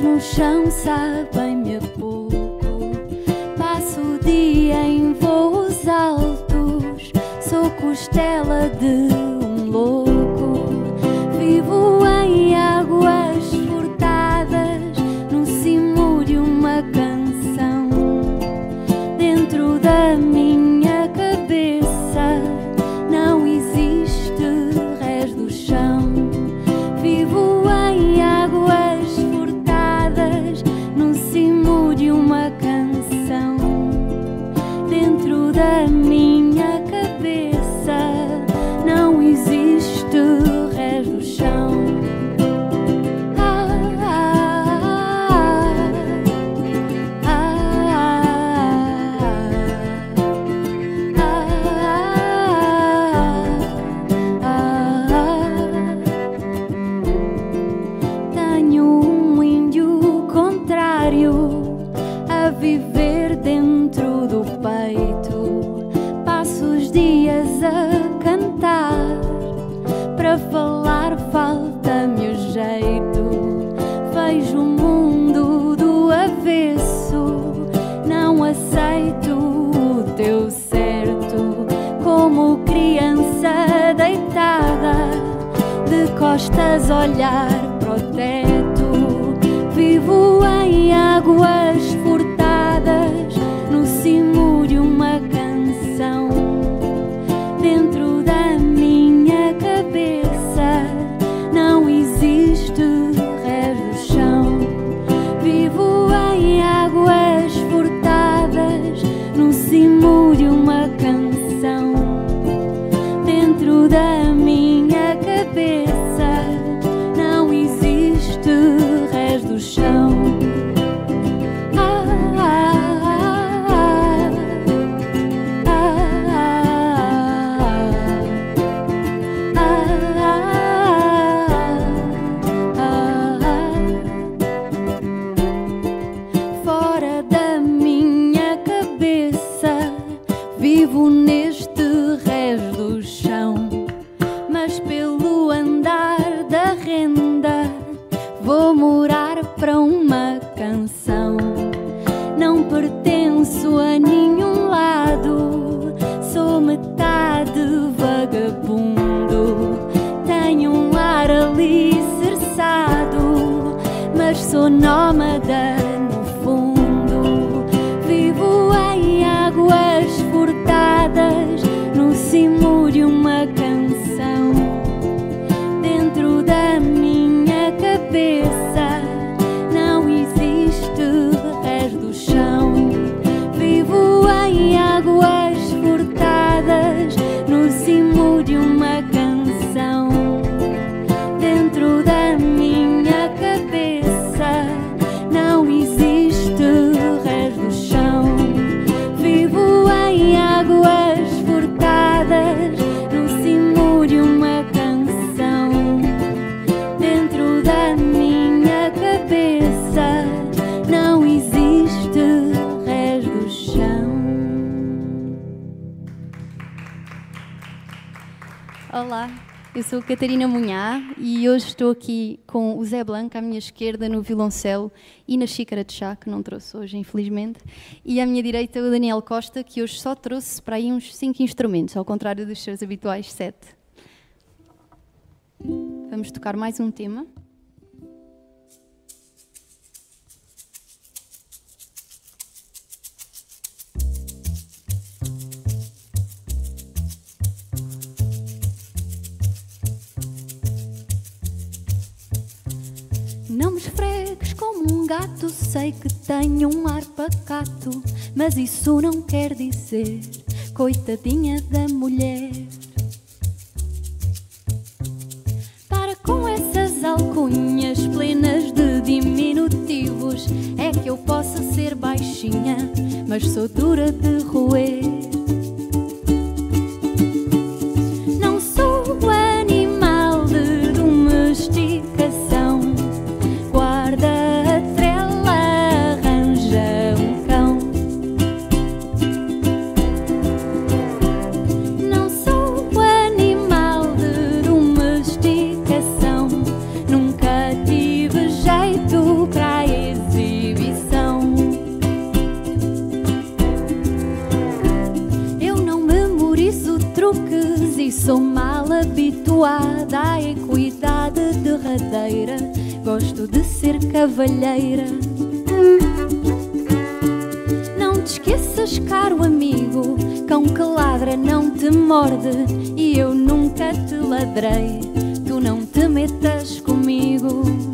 no chão sabem-me a pouco. Passo o dia em voos altos, sou costela de costas olhar pro. Olá, eu sou Catarina Munhá e hoje estou aqui com o Zé Blanco à minha esquerda no violoncelo e na xícara de chá, que não trouxe hoje, infelizmente, e à minha direita o Daniel Costa, que hoje só trouxe para aí uns cinco instrumentos, ao contrário dos seus habituais sete. Vamos tocar mais um tema. gato, sei que tenho um ar pacato, mas isso não quer dizer coitadinha da mulher. Para com essas alcunhas plenas de diminutivos, é que eu posso ser baixinha, mas sou dura de roer. E à equidade derradeira. Gosto de ser cavalheira. Não te esqueças, caro amigo, cão que ladra não te morde e eu nunca te ladrei. Tu não te metas comigo.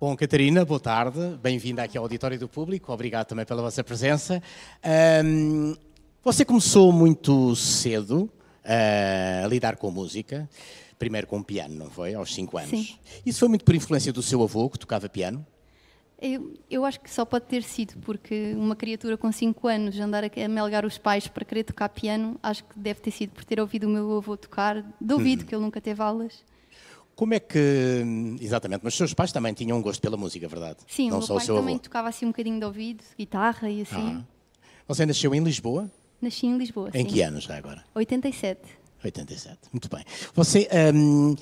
Bom, Catarina, boa tarde. Bem-vinda aqui ao Auditório do Público. Obrigado também pela vossa presença. Ahm, você começou muito cedo ah, a lidar com música. Primeiro com piano, não foi? Aos 5 anos. Sim. Isso foi muito por influência do seu avô, que tocava piano? Eu, eu acho que só pode ter sido, porque uma criatura com 5 anos andar a melgar os pais para querer tocar piano, acho que deve ter sido por ter ouvido o meu avô tocar, de ouvido, que ele nunca teve aulas. Como é que. Exatamente, mas os seus pais também tinham um gosto pela música, verdade? Sim, não o meu pai o também avô. tocava assim um bocadinho de ouvido, guitarra e assim. Você nasceu em Lisboa? Nasci em Lisboa. Em sim. que anos já agora? 87. 87, muito bem. Você, hum,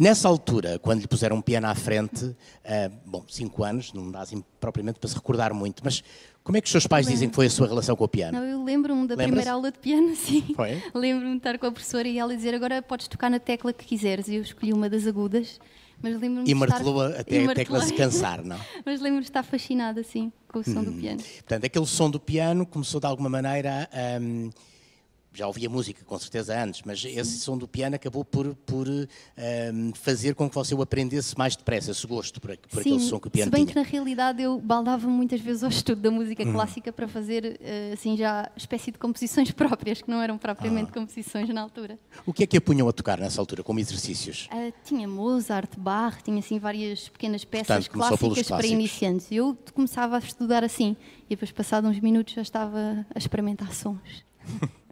nessa altura, quando lhe puseram um piano à frente, ah, bom, 5 anos, não dá assim propriamente para se recordar muito, mas como é que os seus pais dizem que foi a sua relação com o piano? Não, eu lembro-me da primeira aula de piano, sim. Foi? Lembro-me de estar com a professora e ela dizer agora podes tocar na tecla que quiseres. E eu escolhi uma das agudas, mas lembro-me E de estar... martelou até e a tecla se cansar, não? mas lembro-me de estar fascinada, assim, com o som do Hum. piano. Portanto, aquele som do piano começou de alguma maneira a. hum, já ouvia música, com certeza, antes, mas esse som do piano acabou por, por hum, fazer com que você o aprendesse mais depressa, esse gosto por, por aquele som que o piano se bem tinha. que na realidade eu baldava muitas vezes ao estudo da música Hum. clássica para fazer eh, assim já espécie de composições próprias, que não eram Ah. propriamente composições na altura. O que é que a punham a tocar nessa altura, como exercícios? Ah, tinha Mozart, Bach, tinha assim várias pequenas peças Portanto, clássicas para iniciantes. Eu começava a estudar assim e depois, passados uns minutos, já estava a experimentar sons.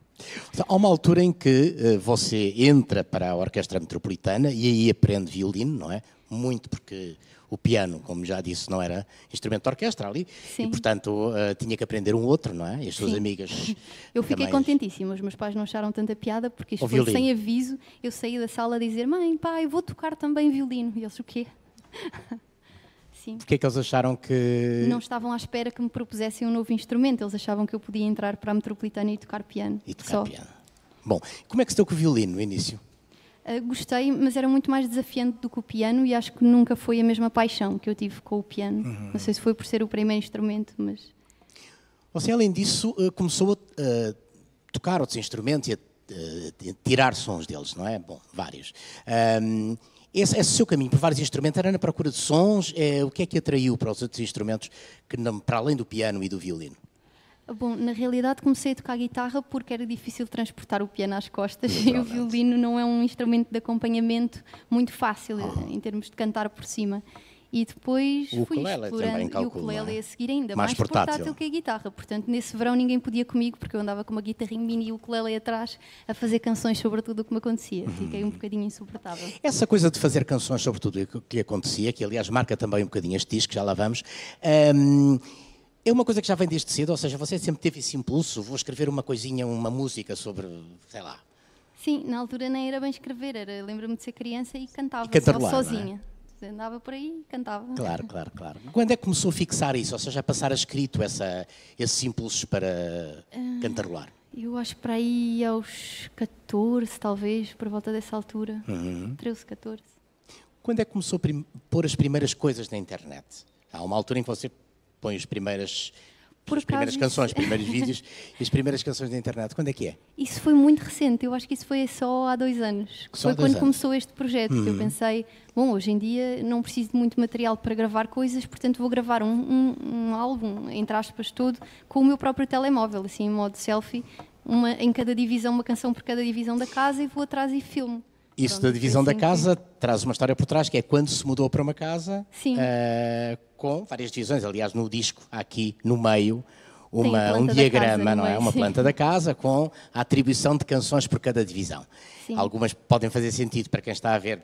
Há uma altura em que eh, você entra para a Orquestra Metropolitana e aí aprende violino, não é? Muito porque o piano, como já disse, não era instrumento de orquestra ali Sim. e, portanto, eh, tinha que aprender um outro, não é? E as suas Sim. amigas. Eu fiquei também- contentíssima, os meus pais não acharam tanta piada porque isto foi sem aviso. Eu saí da sala a dizer: Mãe, pai, vou tocar também violino. E eles: O quê? Sim. Porque é que eles acharam que. Não estavam à espera que me propusessem um novo instrumento, eles achavam que eu podia entrar para a metropolitana e tocar piano. E tocar só. piano. Bom, como é que se deu com o violino no início? Uh, gostei, mas era muito mais desafiante do que o piano e acho que nunca foi a mesma paixão que eu tive com o piano. Uhum. Não sei se foi por ser o primeiro instrumento, mas Você, além disso, eh, começou a tocar outros instrumentos e a tirar sons deles, não é? Bom, vários. Esse, esse seu caminho por vários instrumentos era na procura de sons? É, o que é que atraiu para os outros instrumentos, que não- para além do piano e do violino? Bom, na realidade comecei a tocar guitarra porque era difícil transportar o piano às costas e o violino não é um instrumento de acompanhamento muito fácil eh, em termos de cantar por cima. E depois O fui explorando. também, e o calculo, ukulele é? a seguir ainda Mais mais, portátil. que a guitarra. Portanto, nesse verão ninguém podia comigo porque eu andava com uma guitarrinha mini e o ukulele atrás a fazer canções sobre tudo o que me acontecia. Fiquei um bocadinho insuportável. Essa coisa de fazer canções sobre tudo o que- lhe acontecia, que aliás marca também um bocadinho este disco, já lá vamos, hum, é uma coisa que já vem desde cedo, ou seja, você sempre teve esse impulso, vou escrever uma coisinha, uma música sobre, sei lá, Sim, na altura nem era bem escrever, era lembro-me de ser criança e cantava E só não é? Andava por aí e cantava. Claro, claro, claro. Quando é que começou a fixar isso? Ou seja, a passar a escrito essa, esses impulsos para cantarolar? Eu acho que para aí aos 14, talvez, por volta dessa altura. Uhum. 13, 14. Quando é que começou a pôr as primeiras coisas na internet? Há uma altura em que você põe as primeiras, Por as primeiras canções, os primeiros vídeos e as primeiras canções da internet. Quando é que é? Isso foi muito recente, eu acho que isso foi só há dois anos. Só foi quando anos. começou este projeto. que Eu pensei, bom, hoje em dia não preciso de muito material para gravar coisas, portanto vou gravar um, um- um álbum, entre aspas, todo, com o meu próprio telemóvel, assim, em modo selfie, uma, em cada divisão, uma canção por cada divisão da casa e vou atrás e filmo. Isso da divisão da casa traz uma história por trás, que é quando se mudou para uma casa eh, com várias divisões. Aliás, no disco, aqui no meio, uma, um diagrama, não é? meio, Uma sim. planta da casa com a atribuição de canções por cada divisão. Sim. Algumas podem fazer sentido para quem está a ver.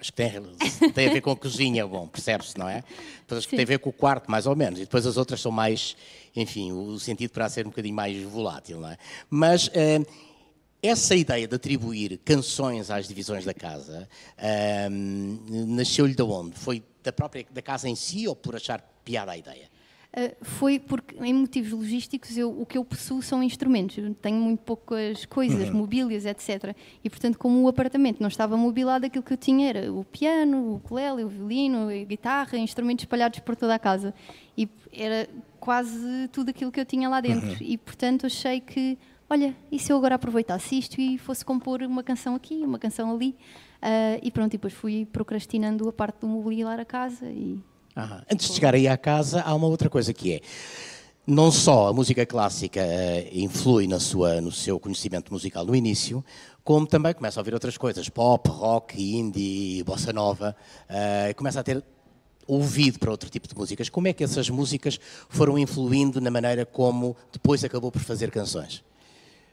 As que têm, têm a ver com a cozinha, bom, percebe-se, não é? Depois as que têm a ver com o quarto, mais ou menos. E depois as outras são mais, enfim, o sentido poderá ser um bocadinho mais volátil, não é? Mas eh, essa ideia de atribuir canções às divisões da casa ahm, nasceu-lhe de onde? Foi da própria da casa em si ou por achar piada a ideia? Uh, foi porque, em motivos logísticos, eu- o que eu possuo são instrumentos. Eu tenho muito poucas coisas, mobílias, etc. E, portanto, como o apartamento não estava mobilado, aquilo que eu tinha era o piano, o ukulele, o violino, a guitarra, instrumentos espalhados por toda a casa. E era quase tudo aquilo que eu tinha lá dentro. E, portanto, achei que, olha, e se eu agora aproveitasse isto e fosse compor uma canção aqui, uma canção ali? Uh, e pronto, e depois fui procrastinando a parte do mobiliar a casa e Aham. Antes de chegar aí à casa, há uma outra coisa que é. Não só a música clássica eh, influi na sua, no seu conhecimento musical no início, como também começa a ouvir outras coisas, pop, rock, indie, bossa nova, eh, começa a ter ouvido para outro tipo de músicas. Como é que essas músicas foram influindo na maneira como depois acabou por fazer canções?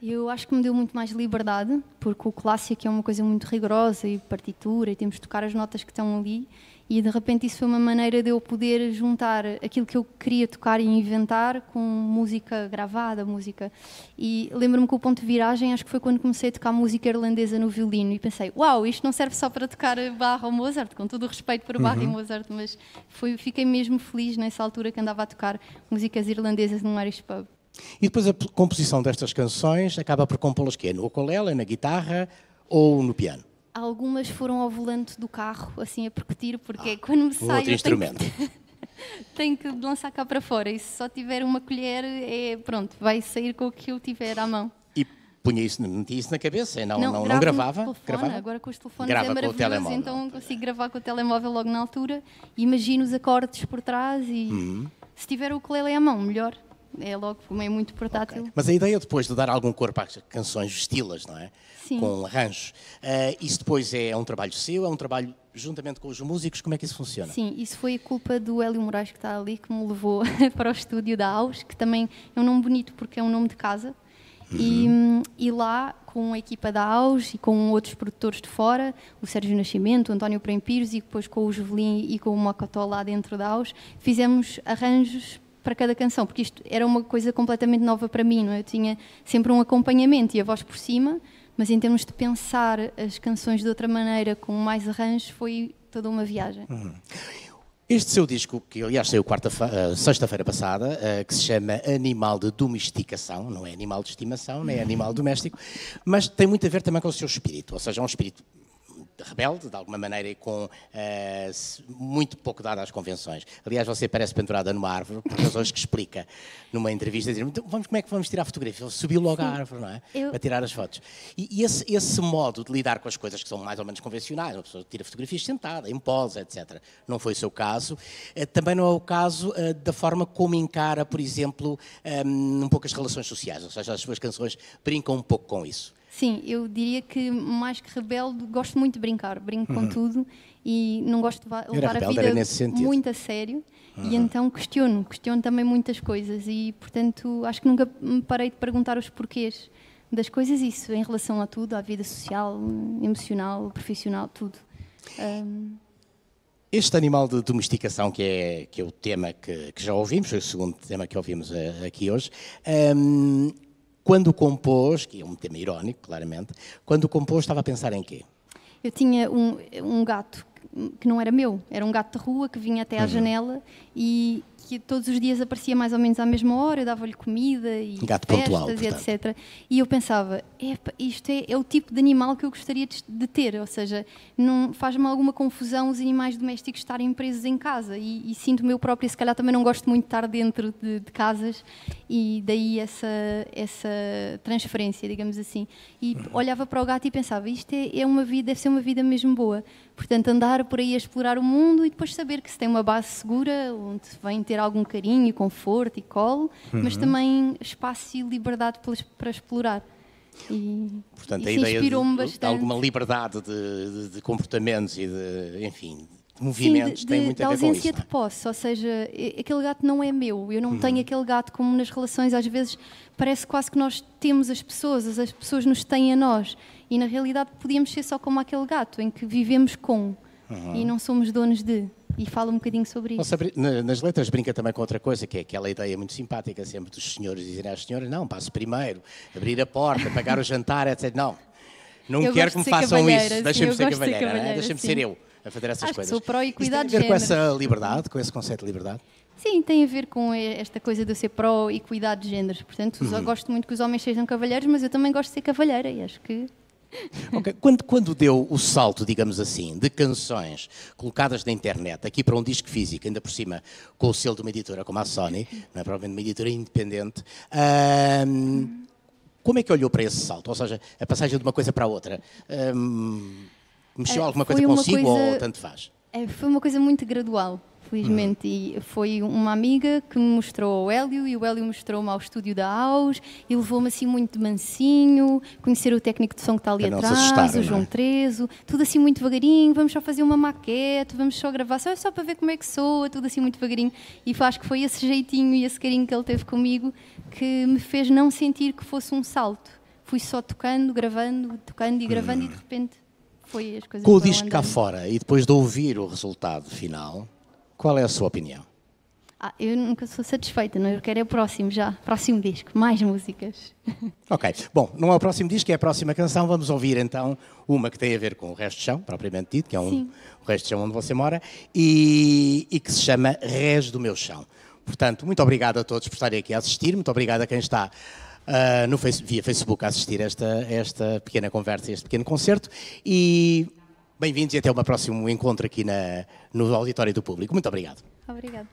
Eu acho que me deu muito mais liberdade, porque o clássico é uma coisa muito rigorosa e partitura, e temos de tocar as notas que estão ali, e de repente isso foi uma maneira de eu poder juntar aquilo que eu queria tocar e inventar com música gravada, música. E lembro-me que o ponto de viragem acho que foi quando comecei a tocar música irlandesa no violino e pensei, uau, isto não serve só para tocar Bach ou Mozart, com todo o respeito por Bach e Mozart, mas foi, fiquei mesmo feliz nessa altura que andava a tocar músicas irlandesas num Irish pub. E depois a composição destas canções acaba por compô-las quê? No ukulele, na guitarra ou no piano? Algumas foram ao volante do carro, assim a percutir, porque quando me Um sai outro tenho que, instrumento. tenho que lançar cá para fora. E se só tiver uma colher, é pronto, vai sair com o que eu tiver à mão. E punha isso, metia isso na cabeça, e não, não, não, no gravava? telefone, gravava? Agora com os telefones Grava é com o maravilhoso, telemóvel. então consigo gravar com o telemóvel logo na altura. Imagino os acordes por trás e Uhum. se tiver o ukulele à mão, melhor. É logo, é muito portátil. Mas a ideia depois de dar algum corpo às canções, vesti-las, não é? Sim. Com arranjos. eh, isso depois é um trabalho seu, é um trabalho juntamente com os músicos, como é que isso funciona? Sim, isso foi a culpa do Hélio Moraes que está ali, que me levou para o estúdio da AUS, que também é um nome bonito porque é um nome de casa. E, hum, e lá, com a equipa da AUS e com outros produtores de fora, o Sérgio Nascimento, o António Prem Pires e depois com o Jovelin e com o Mocotó lá dentro da AUS, fizemos arranjos para cada canção, porque isto era uma coisa completamente nova para mim, não é? Eu tinha sempre um acompanhamento e a voz por cima, mas em termos de pensar as canções de outra maneira, com mais arranjos, foi toda uma viagem. Este seu disco, que aliás saiu eh, sexta-feira passada, eh, que se chama Animal de Domesticação, não é animal de estimação, nem é animal doméstico, mas tem muito a ver também com o seu espírito, ou seja, é um espírito rebelde, de alguma maneira, e com se- muito pouco dado às convenções. Aliás, você parece pendurada numa árvore, por razões que explica numa entrevista, dizer, então, vamos, como é que vamos tirar a fotografia? Ele subiu logo à árvore, não é? Eu- Para tirar as fotos. E, e esse, esse modo de lidar com as coisas que são mais ou menos convencionais, uma pessoa tira fotografias sentada, em pose, etc. Não foi o seu caso. Eh, Também não é o caso eh, da forma como encara, por exemplo, eh, um pouco as relações sociais, ou seja, as suas canções brincam um pouco com isso. Sim, eu diria que mais que rebelde, gosto muito de brincar, brinco com tudo e não gosto de Uhum. Levar a rebelde, era vida muito a sério e então questiono, questiono também muitas coisas e portanto acho que nunca me parei de perguntar os porquês das coisas, isso em relação a tudo, à vida social, emocional, profissional, tudo. Ahm, Este animal de domesticação, que é, que é o tema que, que já ouvimos, foi o segundo tema que ouvimos eh, aqui hoje, ehm, quando compôs, que é um tema irónico, claramente, quando compôs estava a pensar em quê? Eu tinha um, um gato que não era meu, era um gato de rua que vinha até Uhum. à janela e que todos os dias aparecia mais ou menos à mesma hora, eu dava-lhe comida e Gato festas pontual, e etc. E eu pensava, "Epa, isto é, é o tipo de animal que eu gostaria de, de ter, ou seja, não faz-me alguma confusão os animais domésticos estarem presos em casa e, e sinto-me eu própria, se calhar também não gosto muito de estar dentro de, de casas e daí essa, essa transferência, digamos assim. E olhava para o gato e pensava, isto é, é uma vida, deve ser uma vida mesmo boa. Portanto, andar por aí a explorar o mundo e depois saber que se tem uma base segura, onde vem ter algum carinho, conforto e colo, mas também espaço e liberdade para, explorar. E Portanto, a isso ideia de, de alguma liberdade de, de- comportamentos e de, enfim, de Sim, movimentos de, tem muito a ver com ausência isso. de posse, ou seja, e- aquele gato não é meu, eu não tenho aquele gato como nas relações, às vezes parece quase que nós temos as pessoas, as- as pessoas nos têm a nós, e na realidade podíamos ser só como aquele gato, em que vivemos com, e não somos donos de, e fala um bocadinho sobre isso. Nas letras brinca também com outra coisa, que é aquela ideia muito simpática sempre dos senhores dizerem às senhoras, não, passo primeiro, abrir a porta, pagar o jantar, etc. Não, não Eu quero que me façam isso, deixem-me ser de cavalheira, não é? cavalheira, deixem-me sim. ser eu a fazer essas Acho coisas. sou pró Isso equidade tem a ver com essa liberdade, com esse conceito de liberdade? Sim, tem a ver com esta coisa de eu ser pró e cuidar de géneros, portanto eu gosto muito que os homens sejam cavalheiros, mas eu também gosto de ser cavalheira, e acho que Ok, Quando, quando deu o salto, digamos assim, de canções colocadas na internet, aqui para um disco físico, ainda por cima com o selo de uma editora como a Sony, não é provavelmente uma editora independente, ahm, como é que olhou para esse salto? Ou seja, a passagem de uma coisa para a outra, ahm, mexeu Eh, alguma coisa consigo coisa- ou tanto faz? É, foi uma coisa muito gradual, felizmente. E foi uma amiga que me mostrou ao Hélio e o Hélio mostrou-me ao estúdio da AUS e levou-me assim muito de mansinho, conhecer o técnico de som que está ali Para atrás, o não João é? Trezo, tudo assim muito devagarinho. Vamos só fazer uma maquete, vamos só gravar, só, só para ver como é que soa, tudo assim muito devagarinho. E acho que foi esse jeitinho e esse carinho que ele teve comigo que me fez não sentir que fosse um salto. Fui só tocando, gravando, tocando e gravando e de repente foi as coisas Com o disco cá fora e depois de ouvir o resultado final, qual é a sua opinião? Ah, eu nunca sou satisfeita, não? eu quero é o próximo já, próximo disco, mais músicas. Ok, bom, não é o próximo disco, é a próxima canção. Vamos ouvir então uma que tem a ver com o resto de chão, propriamente dito, que é um, Sim. o resto de chão onde você mora, e, e que se chama Res do Meu Chão. Portanto, muito obrigado a todos por estarem aqui a assistir, muito obrigado a quem está ah, no face, via Facebook a assistir esta, esta pequena conversa, este pequeno concerto, e bem-vindos e até o próximo encontro aqui na, no auditório do público. Muito obrigado. Obrigada.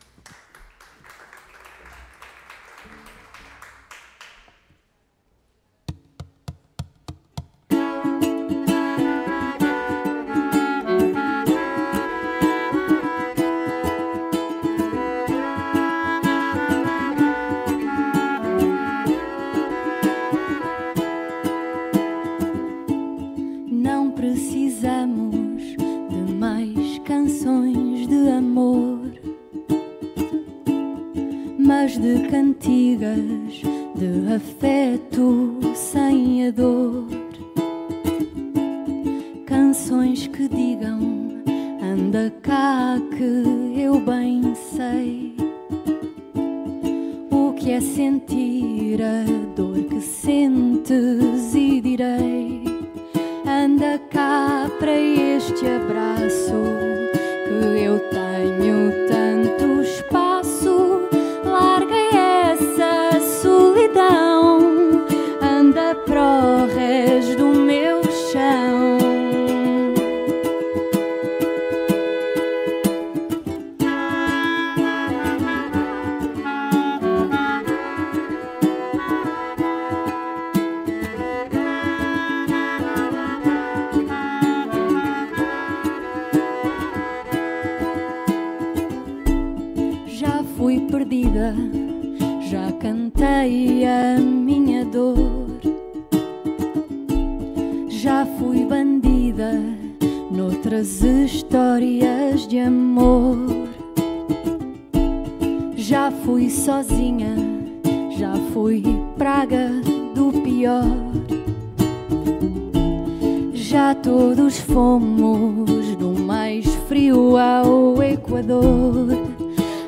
Já fui sozinha, já fui praga do pior. Já todos fomos do mais frio ao Equador.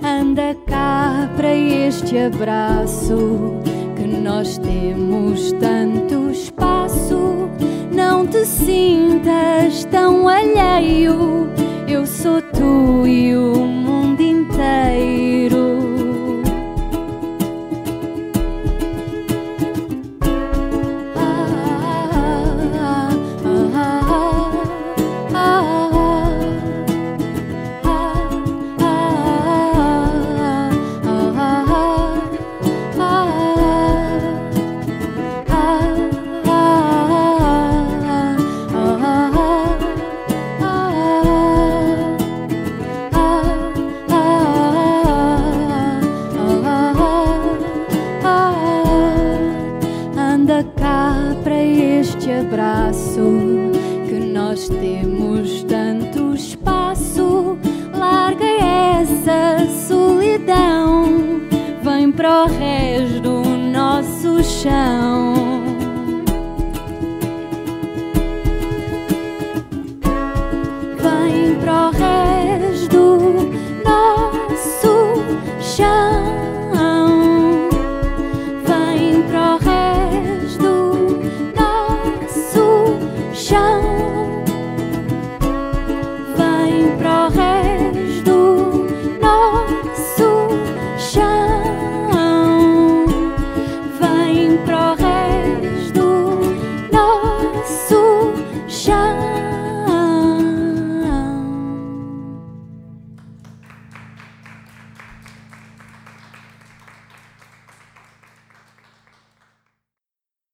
Anda cá para este abraço que nós temos tanto espaço. Não te sintas tão alheio. Eu sou tu e o mundo inteiro.